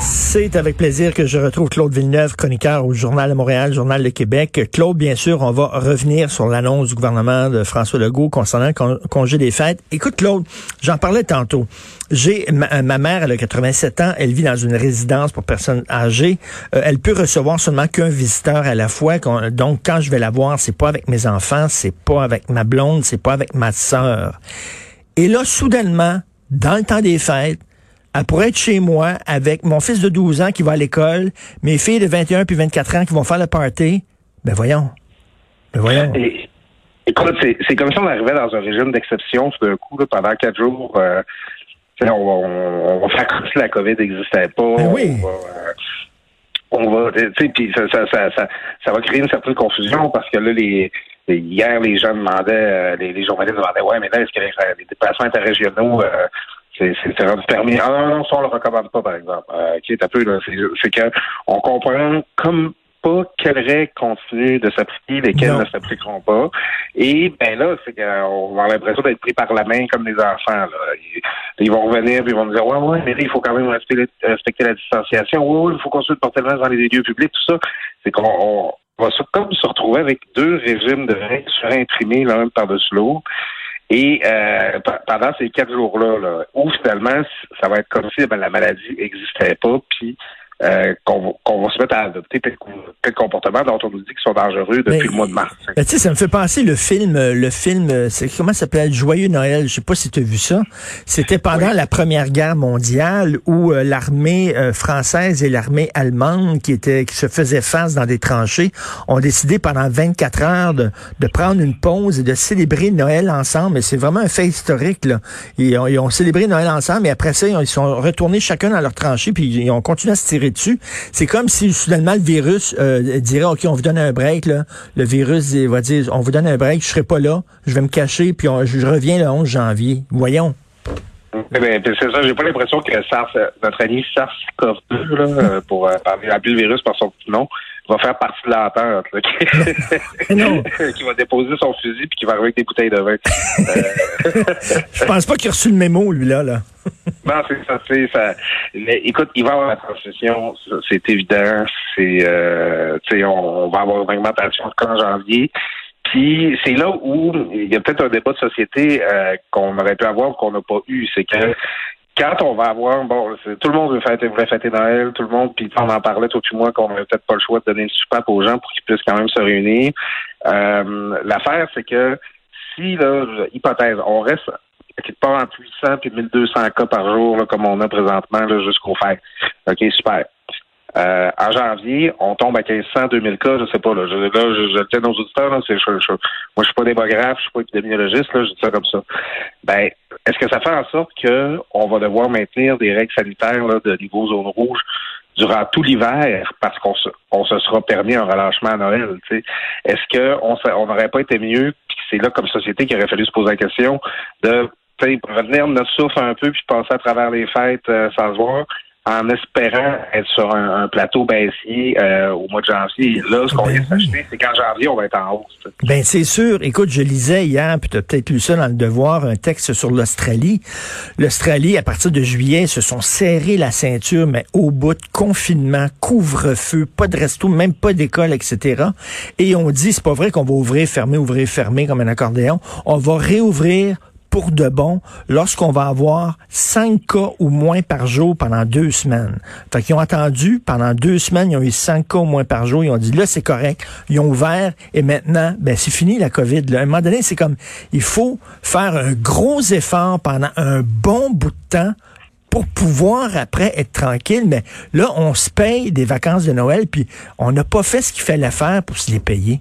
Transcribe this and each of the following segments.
C'est avec plaisir que je retrouve Claude Villeneuve, chroniqueur au Journal de Montréal, Journal de Québec. Claude, bien sûr, on va revenir sur l'annonce du gouvernement de François Legault concernant le congé des fêtes. Écoute, Claude, j'en parlais tantôt. J'ai ma, mère, elle a 87 ans, elle vit dans une résidence pour personnes âgées. Euh, elle peut recevoir seulement qu'un visiteur à la fois. Donc, quand je vais la voir, c'est pas avec mes enfants, c'est pas avec ma blonde, c'est pas avec ma sœur. Et là, soudainement, dans le temps des fêtes, elle pourrait être chez moi avec mon fils de 12 ans qui va à l'école, mes filles de 21 puis 24 ans qui vont faire le party. Ben voyons. Ben voyons. écoute, c'est comme si on arrivait dans un régime d'exception tout d'un coup, pendant quatre jours. Euh, on, va faire comme si la COVID n'existait pas. Ben oui. On va, tu sais, puis ça, ça, ça, ça, va créer une certaine confusion parce que là, les, hier, les gens demandaient, euh, les, les journalistes demandaient, ouais, mais là, est-ce que les, déplacements interrégionaux, euh, c'est rendu permis. Ah non, non, ça, on le recommande pas, par exemple. Euh, qui est un peu, c'est que on comprend comme pas quelles règles continuent de s'appliquer, lesquelles ne s'appliqueront pas. Et ben là, c'est qu'on a l'impression d'être pris par la main comme des enfants. Là. Ils, vont revenir puis ils vont nous dire Ouais, ouais, mais là, il faut quand même respecter, respecter la distanciation. Oui, il faut qu'on se porter le dans les lieux publics, tout ça. C'est qu'on va se, comme se retrouver avec deux régimes de règles surimprimés l'un par-dessus l'autre. Et euh, pendant ces quatre jours-là, là, où finalement, ça va être comme si ben, la maladie n'existait pas, puis euh, qu'on va se mettre à adopter tel, comportement dont on nous dit qu'ils sont dangereux depuis le mois de mars. Ben, tu sais, ça me fait penser le film, euh, le film, euh, c'est comment ça s'appelle, Joyeux Noël. Je sais pas si tu as vu ça. C'était pendant la Première Guerre mondiale où l'armée française et l'armée allemande qui étaient, qui se faisaient face dans des tranchées, ont décidé pendant 24 heures de, de prendre une pause et de célébrer Noël ensemble. Et c'est vraiment un fait historique là. Ils ont, ils ont célébré Noël ensemble et après ça, ils sont retournés chacun dans leur tranchée puis ils ont continué à se tirer dessus. C'est comme si soudainement le virus euh, dirait OK, on vous donne un break là. Le virus va dire on vous donne un break, je serai pas là, je vais me cacher puis je reviens le 11 janvier. Voyons. Ben, c'est ça, j'ai pas l'impression que SARS, notre ami SARS-CoV-2, là, euh, pour euh, appeler le virus par son nom, va faire partie de l'entente, qui va déposer son fusil puis qui va arriver avec des bouteilles de vin. Je pense pas qu'il a reçu le mémo, lui, là, non, c'est ça, c'est ça. Mais écoute, il va avoir la transition, c'est évident. C'est, euh, sais, on, va avoir une augmentation en janvier. Puis c'est là où il y a peut-être un débat de société euh, qu'on aurait pu avoir qu'on n'a pas eu. C'est que quand on va avoir, bon, tout le monde veut fêter, voulait fêter Noël, tout le monde, puis on en parlait tout du mois qu'on n'avait peut-être pas le choix de donner une soupape aux gens pour qu'ils puissent quand même se réunir. Euh, L'affaire, c'est que si, là, hypothèse, on reste quelque part entre 800 et 1200 cas par jour, là, comme on a présentement, jusqu'au fait. OK, super. Euh, en janvier, on tombe à 1500, 2000 cas, je sais pas. Là, je, là, je, je tiens aux auditeurs. Là, c'est, je, moi, je suis pas démographe, je suis pas épidémiologiste. Je dis ça comme ça. Ben, est-ce que ça fait en sorte que on va devoir maintenir des règles sanitaires là, de niveau zone rouge durant tout l'hiver parce qu'on se, on se sera permis un relâchement à Noël. Est-ce que on n'aurait pas été mieux, puis c'est là comme société qu'il aurait fallu se poser la question de revenir notre souffle un peu puis passer à travers les fêtes euh, sans se voir, en espérant être sur un, plateau baissier euh, au mois de janvier. Là, ce qu'on vient ben s'acheter, c'est qu'en janvier, on va être en hausse. Ben c'est sûr. Écoute, je lisais hier, puis tu as peut-être lu ça dans le Devoir, un texte sur l'Australie. L'Australie, à partir de juillet, se sont serrés la ceinture, mais au bout de confinement, couvre-feu, pas de resto, même pas d'école, etc. Et on dit, c'est pas vrai qu'on va ouvrir, fermer, ouvrir, fermer comme un accordéon. On va réouvrir pour de bon lorsqu'on va avoir cinq cas ou moins par jour pendant deux semaines. Fait qu'ils ont attendu pendant deux semaines, ils ont eu cinq cas ou moins par jour. Ils ont dit là c'est correct. Ils ont ouvert et maintenant ben c'est fini la COVID. À un moment donné c'est comme il faut faire un gros effort pendant un bon bout de temps pour pouvoir après être tranquille. Mais là on se paye des vacances de Noël puis on n'a pas fait ce qu'il fallait faire pour se les payer.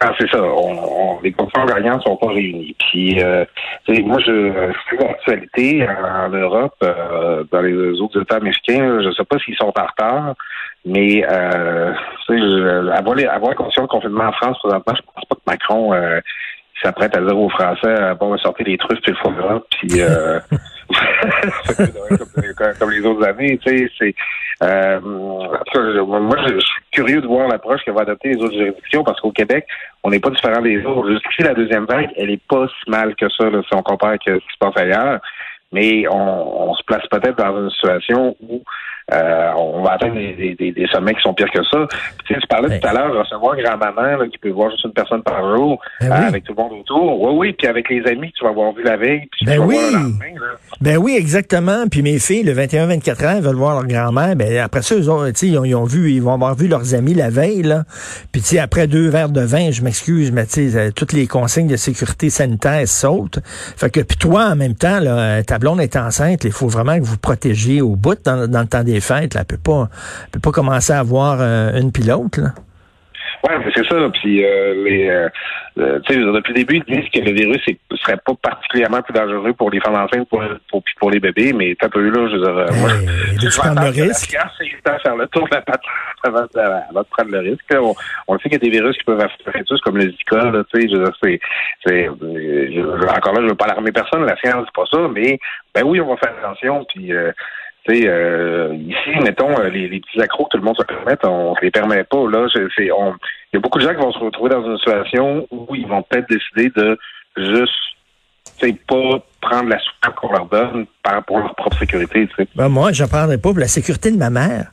Ah, c'est ça. On, les conditions gagnantes sont pas réunies. Puis, euh, moi, je suis l'actualité en Europe, euh, dans les autres États américains. Je ne sais pas s'ils sont en retard, mais euh, avoir, les, avoir conscience de confinement en France présentement, je pense pas que Macron euh, s'apprête à dire aux Français bon, sortir les truffes puis le foie gras, puis euh, comme, les autres années. Tu sais, c'est Euh, moi, je, suis curieux de voir l'approche que va adopter les autres juridictions parce qu'au Québec, on n'est pas différent des autres. Jusqu'ici, la deuxième vague, elle est pas si mal que ça si on compare avec ce qui se passe ailleurs. Mais on, on se place peut-être dans une situation où euh, on va atteindre des, des, des, sommets qui sont pires que ça. tu, sais, tu parlais tout à l'heure de recevoir grand-maman qui peut voir juste une personne par jour ben euh, avec tout le monde autour. Oui, oui, puis avec les amis que tu vas avoir vu la veille. Puis ben oui. Voir ben oui, exactement. Puis mes filles, le 21-24 ans, elles veulent voir leur grand-mère. Ben après ça, ils ont, ils ont, ils ont vu, ils vont avoir vu leurs amis la veille. Là. Puis tu sais, après deux verres de vin, je m'excuse, mais tu sais, toutes les consignes de sécurité sanitaire sautent. Fait que puis toi, en même temps, là, ta blonde est enceinte. Il faut vraiment que vous protégiez au bout dans, dans le temps des fêtes. Là. Elle peut pas, peut pas commencer à avoir euh, une pilote. Là. Oui, c'est ça. Puis euh, les, euh, euh, depuis le début, ils disent que le virus ne serait pas particulièrement plus dangereux pour les femmes enceintes pour, pour, pour les bébés, mais t'as peu là, je veux dire, hey, moi, je, je prendre le risque. C'est faire le tour de la patte avant, de prendre le risque. On, on sait qu'il y a des virus qui peuvent affecter tous, comme le Zika, là, tu sais, je veux dire, c'est, c'est, encore là, je veux pas alarmer personne, la science, c'est pas ça, mais ben oui, on va faire attention, puis euh, ici, mettons, euh, les, petits accros que tout le monde se permet, on ne les permet pas. Là, il y a beaucoup de gens qui vont se retrouver dans une situation où ils vont peut-être décider de juste pas prendre la souffrance qu'on leur donne par, pour leur propre sécurité. Ben moi, je ne prendrais pas pour la sécurité de ma mère.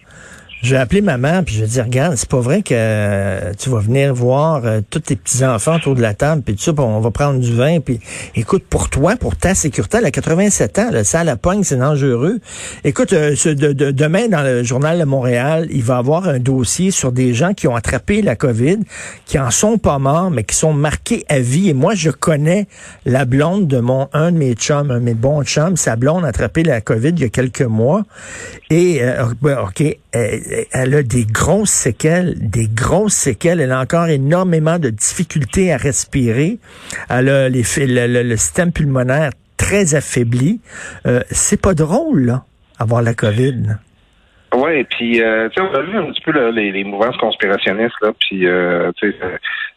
Je vais appeler maman puis je vais regarde, c'est pas vrai que euh, tu vas venir voir euh, tous tes petits enfants autour de la table puis tout ça, on va prendre du vin puis écoute pour toi, pour ta sécurité, elle a 87 ans, ça à la pogne, c'est dangereux. Écoute, euh, de, demain dans le journal de Montréal, il va avoir un dossier sur des gens qui ont attrapé la Covid, qui en sont pas morts mais qui sont marqués à vie. Et moi je connais la blonde de mon un de mes chums, un de mes bons chums, sa blonde a attrapé la Covid il y a quelques mois. Et OK, elle a des grosses séquelles, des grosses séquelles. Elle a encore énormément de difficultés à respirer. Elle a les, le, le, système pulmonaire très affaibli. Euh, c'est pas drôle, là, avoir la COVID. Oui, puis euh, tu sais, on a vu un petit peu les, les, mouvances conspirationnistes là, puis euh, tu sais,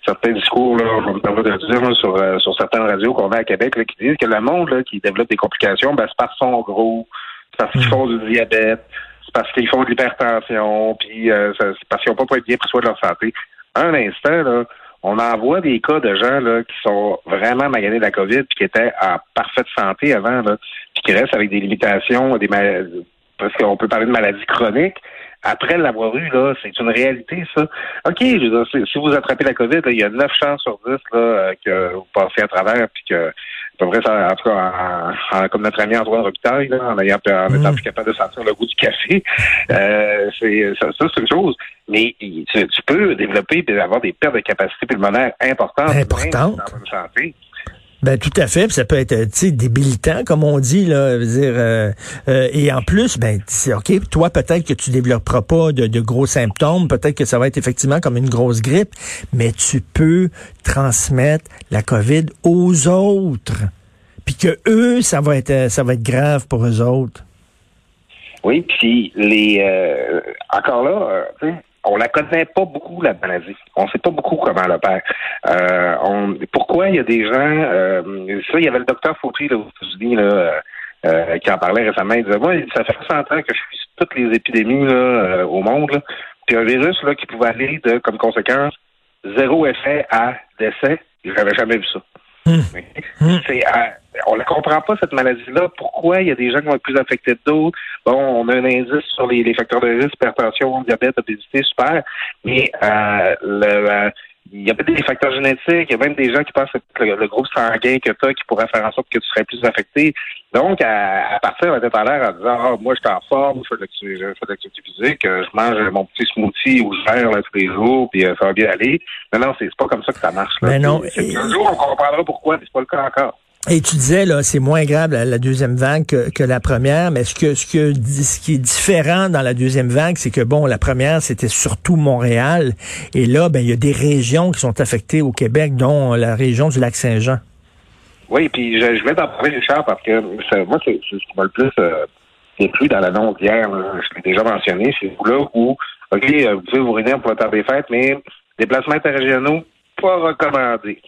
certains discours là, je me permets de dire sur euh, sur certaines radios qu'on a à Québec là, qui disent que le monde là, qui développe des complications, ben c'est parce son gros, c'est parce qu'ils mm. font du diabète, parce qu'ils font de l'hypertension, puis euh, c'est parce qu'ils n'ont pas être bien pris soin de leur santé. Un instant, là, on envoie des cas de gens là, qui sont vraiment maganés de la COVID puis qui étaient en parfaite santé avant, là, puis qui restent avec des limitations, des maladies, parce qu'on peut parler de maladies chroniques. Après l'avoir eu, là, c'est une réalité, ça. OK, je veux dire, si vous attrapez la COVID, il y a 9 chances sur 10 là, euh, que vous passez à travers puis que à peu près, ça, en tout cas, comme notre ami Antoine Robitaille, là, en, ayant, en étant mm. plus capable de sentir le goût du café, euh, c'est, ça, ça c'est une chose. Mais tu, tu, peux développer et avoir des pertes de capacité pulmonaire importantes. Importantes. Dans la santé. Ben tout à fait, ça peut être débilitant comme on dit là, dire euh, euh, et en plus ben c'est OK, toi peut-être que tu développeras pas de, de gros symptômes, peut-être que ça va être effectivement comme une grosse grippe, mais tu peux transmettre la Covid aux autres. Puis que eux ça va être ça va être grave pour eux autres. Oui, puis les euh, encore là, on la connaît pas beaucoup, la maladie. On sait pas beaucoup comment elle opère. Euh, on, pourquoi il y a des gens... Euh, ça, il y avait le docteur Fautry là, aux États-Unis là, euh, qui en parlait récemment. Il disait, moi, ça fait 100 ans que je suis toutes les épidémies là, euh, au monde. Là. Puis un virus là, qui pouvait aller de, comme conséquence, zéro effet à décès. J'avais jamais vu ça. Hum. Hum. C'est on ne comprend pas, cette maladie-là. Pourquoi il y a des gens qui vont être plus affectés que d'autres? Bon, on a un indice sur les, facteurs de risque, hypertension, diabète, obésité, super. Mais euh, le, euh, il y a peut-être des facteurs génétiques, il y a même des gens qui pensent que le, groupe sanguin que tu as qui pourrait faire en sorte que tu serais plus affecté. Donc, à, partir de tête à l'air en disant Ah, moi, je suis en forme, je fais de l'activité physique, je mange mon petit smoothie ou je gère là, tous les jours, puis ça va bien aller. Mais non, c'est pas comme ça que ça marche. Là. Mais non. Un jour, on comprendra pourquoi, mais c'est pas le cas encore. Et tu disais, là, c'est moins grave la, deuxième vague que, la première, mais ce que, ce que, ce qui est différent dans la deuxième vague, c'est que bon, la première, c'était surtout Montréal. Et là, ben, il y a des régions qui sont affectées au Québec, dont la région du lac Saint-Jean. Oui, puis je, je vais t'en parler, Richard, parce que moi, c'est ce qui m'a le plus euh, plus dans l'annonce d'hier. Je l'ai déjà mentionné. C'est là où, OK, euh, vous pouvez vous réunir pour le temps des fêtes, mais déplacements interrégionaux, pas recommandés.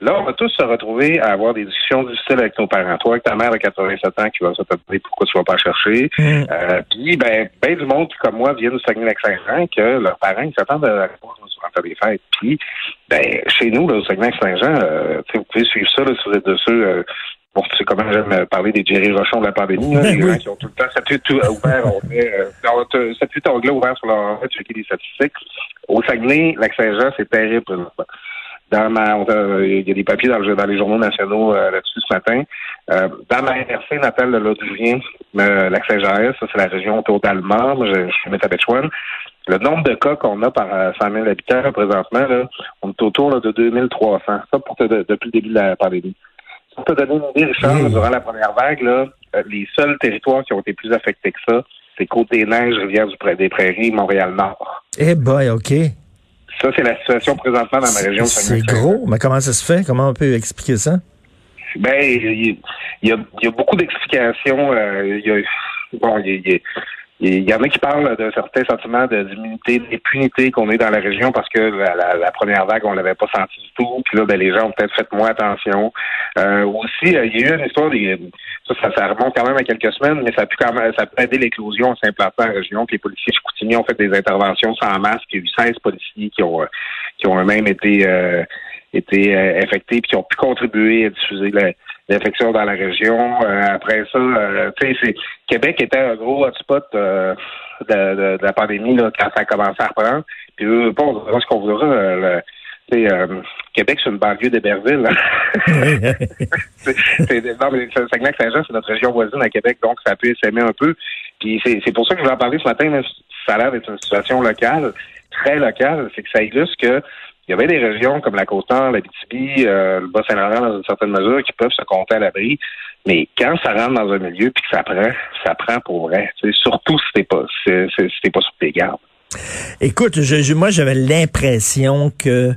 Là, on va tous se retrouver à avoir des discussions difficiles avec nos parents. Toi, avec ta mère de 87 ans qui va se demander pourquoi tu vas pas chercher. Mm. Euh, puis, ben, ben du monde qui, comme moi, viennent du Saguenay-Lac-Saint-Jean, que leurs parents, ils s'attendent à la durant les fêtes. Puis, ben, chez nous, là, au Saguenay-Lac-Saint-Jean, euh, vous pouvez suivre ça, là, si vous êtes de ceux... Euh, Bon, c'est comment j'aime parler des Jerry Rochon de la pandémie, là, les oui. gens qui ont tout le temps 7 tout ouvert, on fait, euh, 7 onglets ouverts sur leur fait checker les statistiques. Au Saguenay, Lac-Saint-Jean, c'est terrible présentement. Dans ma, on a- il y a des papiers dans, le- dans les journaux nationaux euh, là-dessus ce matin. Euh, dans ma RC natale de l'Audrivien, euh, Lac-Saint-Jean, ça c'est la région autour d'Alma, moi je, je suis Métabetchouane. Le nombre de cas qu'on a par euh, 100 000 habitants présentement, là, on est autour là, de 2300. Ça pour te, de- depuis le début de la pandémie. Pour te donner une idée, Richard, Mmh. durant la première vague, là, euh, les seuls territoires qui ont été plus affectés que ça, c'est Côte-des-Neiges, Rivière-du-Pré-des-Prairies, Montréal-Nord. Eh boy, OK. Ça, c'est la situation présentement dans ma région. C'est gros. Mais comment ça se fait? Comment on peut expliquer ça? Ben, il y a, y a beaucoup d'explications. euh, bon, il y, a- il y en a qui parlent d'un certain sentiment de- d'immunité, d'impunité qu'on est dans la région parce que la, première vague, on l'avait pas senti du tout. Puis là, ben, les gens ont peut-être fait moins attention. Euh, aussi, euh, il y a eu une histoire des. Ça, ça, remonte quand même à quelques semaines, mais ça a pu quand même ça a aider l'éclosion à s'implanter en région. Puis les policiers chicoutimiers ont fait des interventions sans masque. Il y a eu 16 policiers qui ont euh, qui ont eux-mêmes été euh, été euh, infectés puis qui ont pu contribuer à diffuser la- l'infection dans la région. Euh, après ça, euh, tu sais, c'est Québec était un gros hotspot euh, de, de- de la pandémie là, quand ça a commencé à reprendre. Puis eux, bon, on ce qu'on voudra. le- tu sais, euh, Québec, c'est une banlieue d'Héberville. C'est- c'est- non, mais Saguenay-Saint-Jean, c'est notre région voisine à Québec, donc ça peut s'aimer un peu. Puis c'est c'est pour ça que je voulais en parler ce matin. mais ça a l'air d'être une situation locale, très locale. C'est que ça illustre que il y avait des régions comme la Côte-Nord, la BTB, euh, le Bas-Saint-Laurent dans une certaine mesure qui peuvent se compter à l'abri. Mais quand ça rentre dans un milieu puis que ça prend, ça prend pour vrai. Surtout si t'es pas, si, pas sur tes gardes. Écoute, je- moi, j'avais l'impression que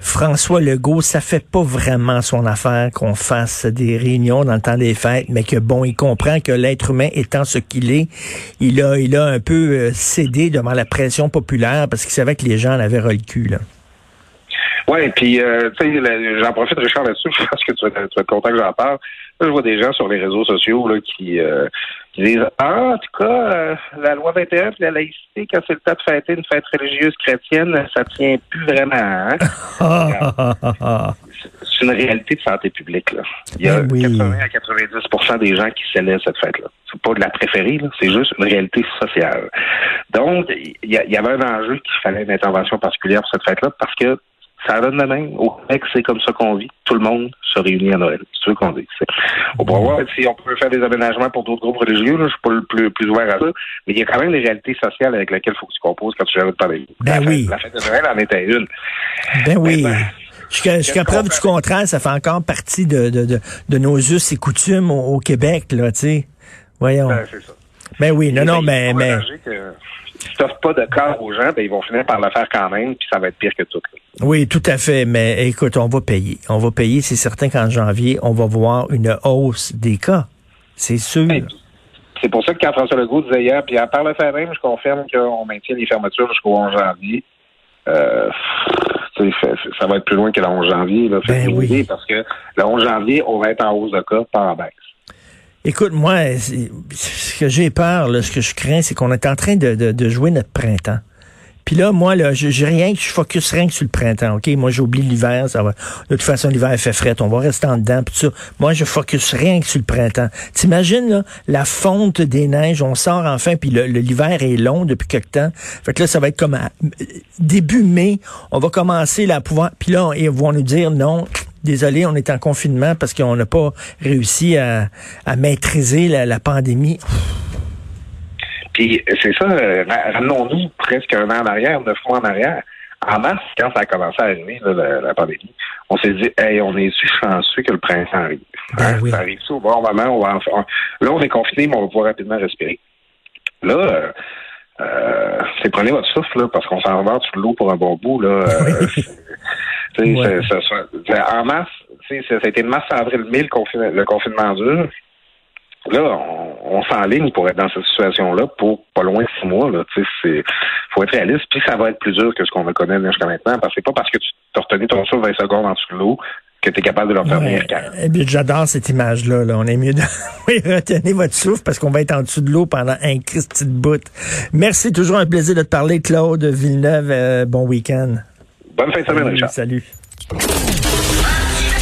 François Legault, ça fait pas vraiment son affaire qu'on fasse des réunions dans le temps des fêtes, mais que bon, il comprend que l'être humain étant ce qu'il est, il a, il a un peu euh, cédé devant la pression populaire parce qu'il savait que les gens en avaient ras le cul, là. Oui, puis euh, tu sais, là, j'en profite, Richard, là-dessus, je pense que tu vas, tu vas être content que j'en parle. Là, je vois des gens sur les réseaux sociaux là, qui, euh, qui disent Ah, en tout cas, euh, la loi 21 puis la laïcité, quand c'est le temps de fêter une fête religieuse chrétienne, ça tient plus vraiment. Hein? Ah. C'est une réalité de santé publique. Là. Il y a Ben oui. 80 à 90% des gens qui célèbrent cette fête-là. C'est pas de la préférée, là. c'est juste une réalité sociale. Donc, il y, y avait un enjeu qu'il fallait une intervention particulière pour cette fête-là parce que ça donne de même. Au Québec, c'est comme ça qu'on vit. Tout le monde se réunit à Noël. C'est ce qu'on dit. On pourra voir si on peut faire des aménagements pour d'autres groupes religieux. Là. Je suis pas le plus, plus ouvert à ça. Mais il y a quand même des réalités sociales avec lesquelles il faut que tu composes quand tu gères une pandémie. Ben la, fête, oui. la fête de Noël en était une. Ben oui. Ben, Jusqu'à jusqu'à preuve du contraire, ça fait encore partie de, de, de, de nos us et coutumes au, au Québec, là, tu sais. Voyons. Ben, c'est ça. Ben oui, non, Et non, ben, mais, mais, que Si t'offres pas de corps aux gens, ben ils vont finir par le faire quand même, puis ça va être pire que tout. oui, tout à fait. Mais écoute, on va payer. On va payer. C'est certain qu'en janvier, on va voir une hausse des cas. C'est sûr. Puis, C'est pour ça que quand François Legault disait hier, puis par le fait même, je confirme qu'on maintient les fermetures jusqu'au 11 janvier. Euh, tu ça va être plus loin que le 11 janvier. Là, Ben oui. Parce que le 11 janvier, on va être en hausse de cas, pas en baisse. Écoute, moi, ce que j'ai peur, là, ce que je crains, c'est qu'on est en train de, jouer notre printemps. Puis là, moi, là, j'ai rien je focus rien que sur le printemps, OK? Moi, j'oublie l'hiver, ça va. De toute façon, l'hiver fait fret, on va rester en dedans, tout ça. Moi, je focus rien que sur le printemps. T'imagines, là, la fonte des neiges, on sort enfin, puis l'hiver est long depuis quelque temps. Fait que là, ça va être comme à- début mai, on va commencer là, à pouvoir. Puis là, ils vont nous dire non. Désolé, on est en confinement parce qu'on n'a pas réussi à, à maîtriser la, la pandémie. Puis c'est ça, euh, ra- ramenons-nous presque un an en arrière, neuf mois en arrière. En mars, quand ça a commencé à arriver, là, la, la pandémie, on s'est dit, hey, on est-tu chanceux que le printemps arrive? Ben oui. Ça arrive tout au bon moment. On va en là, on est confiné, mais on va pouvoir rapidement respirer. Là, euh, c'est prenez votre souffle, là, parce qu'on s'en va sous l'eau pour un bon bout. Là, Euh, Ouais. ça- ça- en sais, ça, a été de mars à avril 1000 le, confin- le confinement dur. Là, on, on s'enligne pour être dans cette situation-là pour pas loin de six mois. Là, tu sais, c'est faut être réaliste. Puis ça va être plus dur que ce qu'on connu jusqu'à maintenant. Parce que c'est pas parce que tu t'as retenu ton souffle 20 secondes en dessous de l'eau que tu es capable de leur faire venir calme. Eh bien, j'adore cette image-là. Là. On est mieux de oui, retenez votre souffle parce qu'on va être en dessous de l'eau pendant un Christy de bout. Merci, toujours un plaisir de te parler, Claude Villeneuve. Euh, bon week-end. Bonne fin de semaine, Richard. Salut.